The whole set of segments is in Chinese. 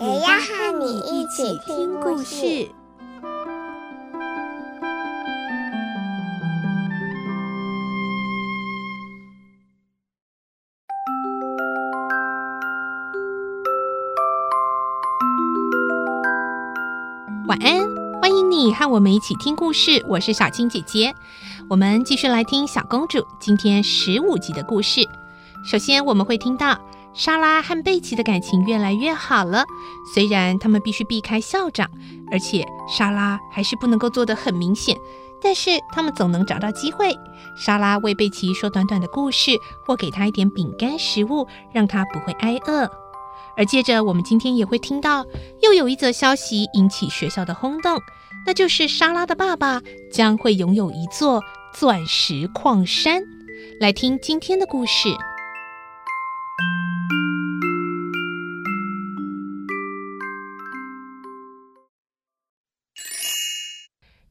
也要和你一起听故事。晚安，欢迎你和我们一起听故事。我是小青姐姐，我们继续来听小公主今天十五集的故事。首先，我们会听到。莎拉和贝奇的感情越来越好了。虽然他们必须避开校长，而且莎拉还是不能够做得很明显，但是他们总能找到机会。莎拉为贝奇说短短的故事，或给他一点饼干食物，让他不会挨饿。而接着，我们今天也会听到又有一则消息引起学校的轰动，那就是莎拉的爸爸将会拥有一座钻石矿山。来听今天的故事。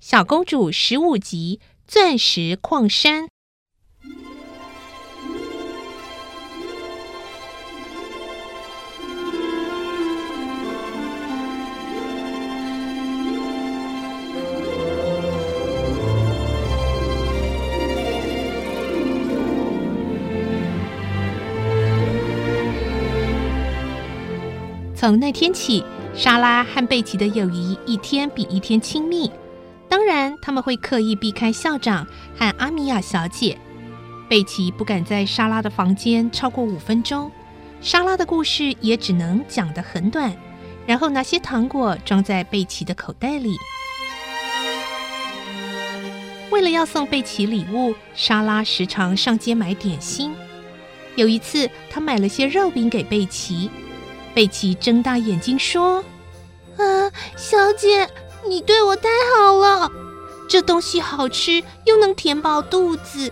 小公主十五集：钻石矿山。从那天起，莎拉和贝奇的友谊一天比一天亲密。不然，他们会刻意避开校长和阿米娅小姐。贝奇不敢在莎拉的房间超过五分钟，莎拉的故事也只能讲得很短，然后拿些糖果装在贝奇的口袋里。为了要送贝奇礼物，莎拉时常上街买点心。有一次，她买了些肉饼给贝奇，贝奇睁大眼睛说：“啊，小姐。”你对我太好了，这东西好吃又能填饱肚子。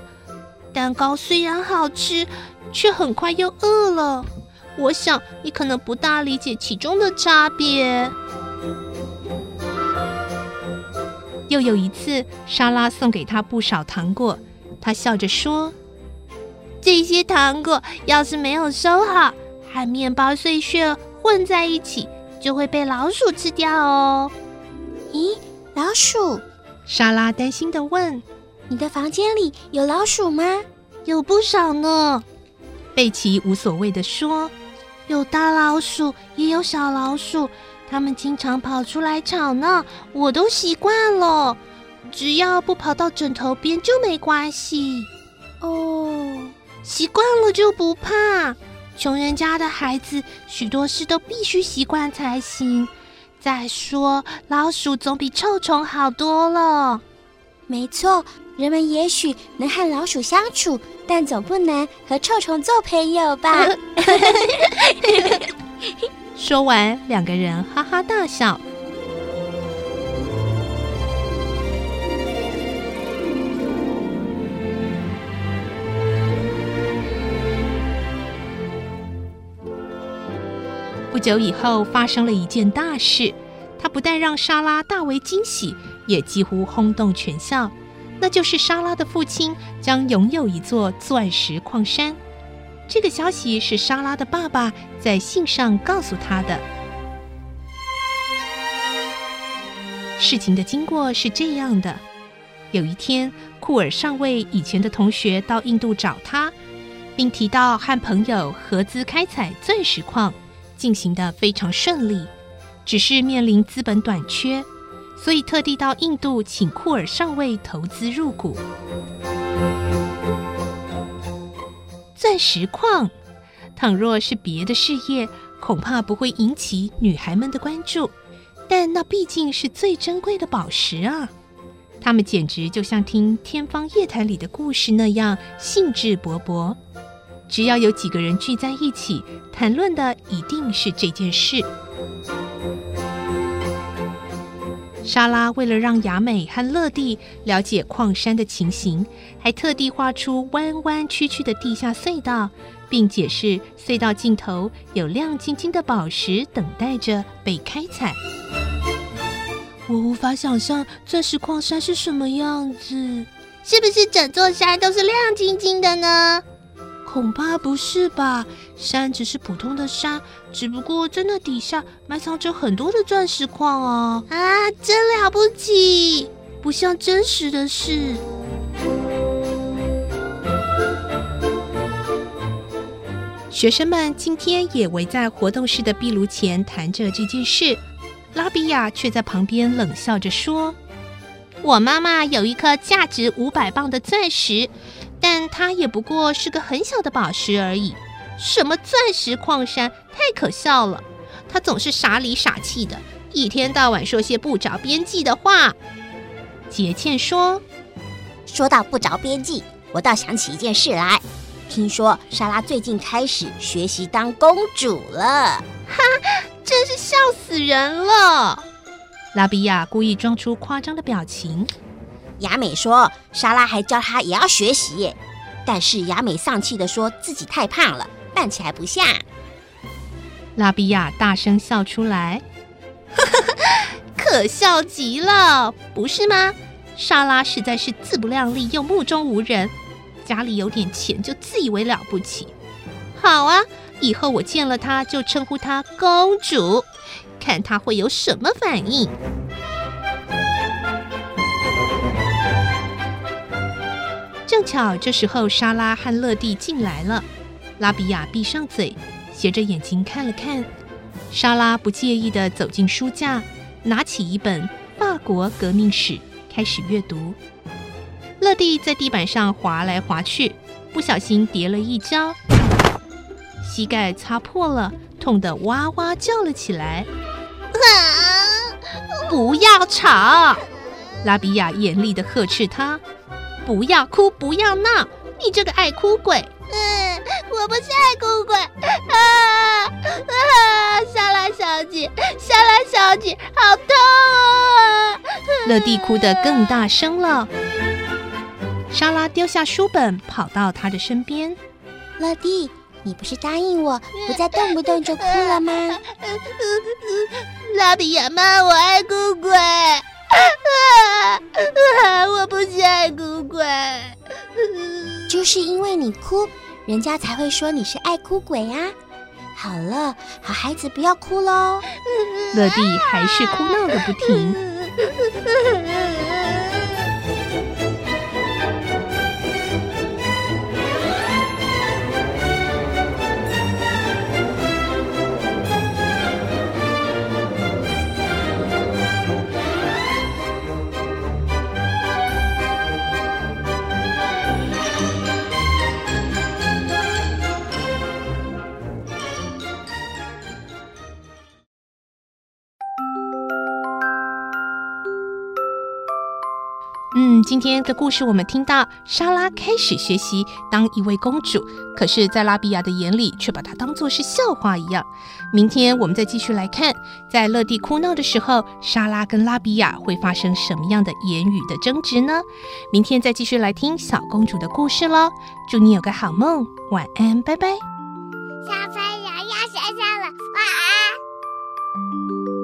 蛋糕虽然好吃，却很快又饿了。我想你可能不大理解其中的差别。又有一次，莎拉送给他不少糖果，他笑着说：“这些糖果要是没有收好，和面包碎屑混在一起，就会被老鼠吃掉哦。”咦，老鼠？莎拉担心的问：“你的房间里有老鼠吗？”“有不少呢。”贝奇无所谓的说：“有大老鼠，也有小老鼠，它们经常跑出来吵闹，我都习惯了。只要不跑到枕头边就没关系。”“哦，习惯了就不怕。穷人家的孩子，许多事都必须习惯才行。”再说，老鼠总比臭虫好多了。没错，人们也许能和老鼠相处，但总不能和臭虫做朋友吧？说完，两个人哈哈大笑。不久以后，发生了一件大事，它不但让莎拉大为惊喜，也几乎轰动全校。那就是莎拉的父亲将拥有一座钻石矿山。这个消息是莎拉的爸爸在信上告诉他的。事情的经过是这样的：有一天，库尔上尉以前的同学到印度找他，并提到和朋友合资开采钻石矿。进行的非常顺利，只是面临资本短缺，所以特地到印度请库尔上尉投资入股。钻石矿，倘若是别的事业，恐怕不会引起女孩们的关注，但那毕竟是最珍贵的宝石啊！他们简直就像听天方夜谭里的故事那样兴致勃勃。只要有几个人聚在一起，谈论的一定是这件事。莎拉为了让雅美和乐蒂了解矿山的情形，还特地画出弯弯曲曲的地下隧道，并解释隧道尽头有亮晶晶的宝石等待着被开采。我无法想象钻石矿山是什么样子，是不是整座山都是亮晶晶的呢？恐怕不是吧，山只是普通的山，只不过在那底下埋藏着很多的钻石矿哦。啊，真了不起，不像真实的事。学生们今天也围在活动室的壁炉前谈着这件事，拉比亚却在旁边冷笑着说：“我妈妈有一颗价值五百磅的钻石。”但它也不过是个很小的宝石而已，什么钻石矿山，太可笑了！他总是傻里傻气的，一天到晚说些不着边际的话。杰倩说：“说到不着边际，我倒想起一件事来。听说莎拉最近开始学习当公主了，哈，真是笑死人了！”拉比亚故意装出夸张的表情。雅美说：“莎拉还教她也要学习耶。”但是雅美丧气地说自己太胖了，扮起来不像。拉比亚大声笑出来，呵呵呵，可笑极了，不是吗？莎拉实在是自不量力又目中无人，家里有点钱就自以为了不起。好啊，以后我见了她就称呼她公主，看她会有什么反应。巧这时候，莎拉和乐蒂进来了。拉比亚闭上嘴，斜着眼睛看了看。莎拉不介意地走进书架，拿起一本《法国革命史》，开始阅读。乐蒂在地板上滑来滑去，不小心跌了一跤，膝盖擦破了，痛得哇哇叫了起来。不要吵！拉比亚严厉地呵斥他。不要哭，不要闹！你这个爱哭鬼！嗯，我不是爱哭鬼啊啊！莎拉小姐，莎拉小姐，好痛啊！乐蒂哭得更大声了。莎拉丢下书本，跑到他的身边。乐蒂，你不是答应我不再动不动就哭了吗？拉比亚妈，我爱哭鬼。啊啊！我不是爱哭鬼，就是因为你哭，人家才会说你是爱哭鬼呀。好了，好孩子，不要哭喽。乐蒂还是哭闹个不停。嗯，今天的故事我们听到莎拉开始学习当一位公主，可是，在拉比亚的眼里却把她当作是笑话一样。明天我们再继续来看，在乐蒂哭闹的时候，莎拉跟拉比亚会发生什么样的言语的争执呢？明天再继续来听小公主的故事喽。祝你有个好梦，晚安，拜拜。小朋友要睡觉了，晚安。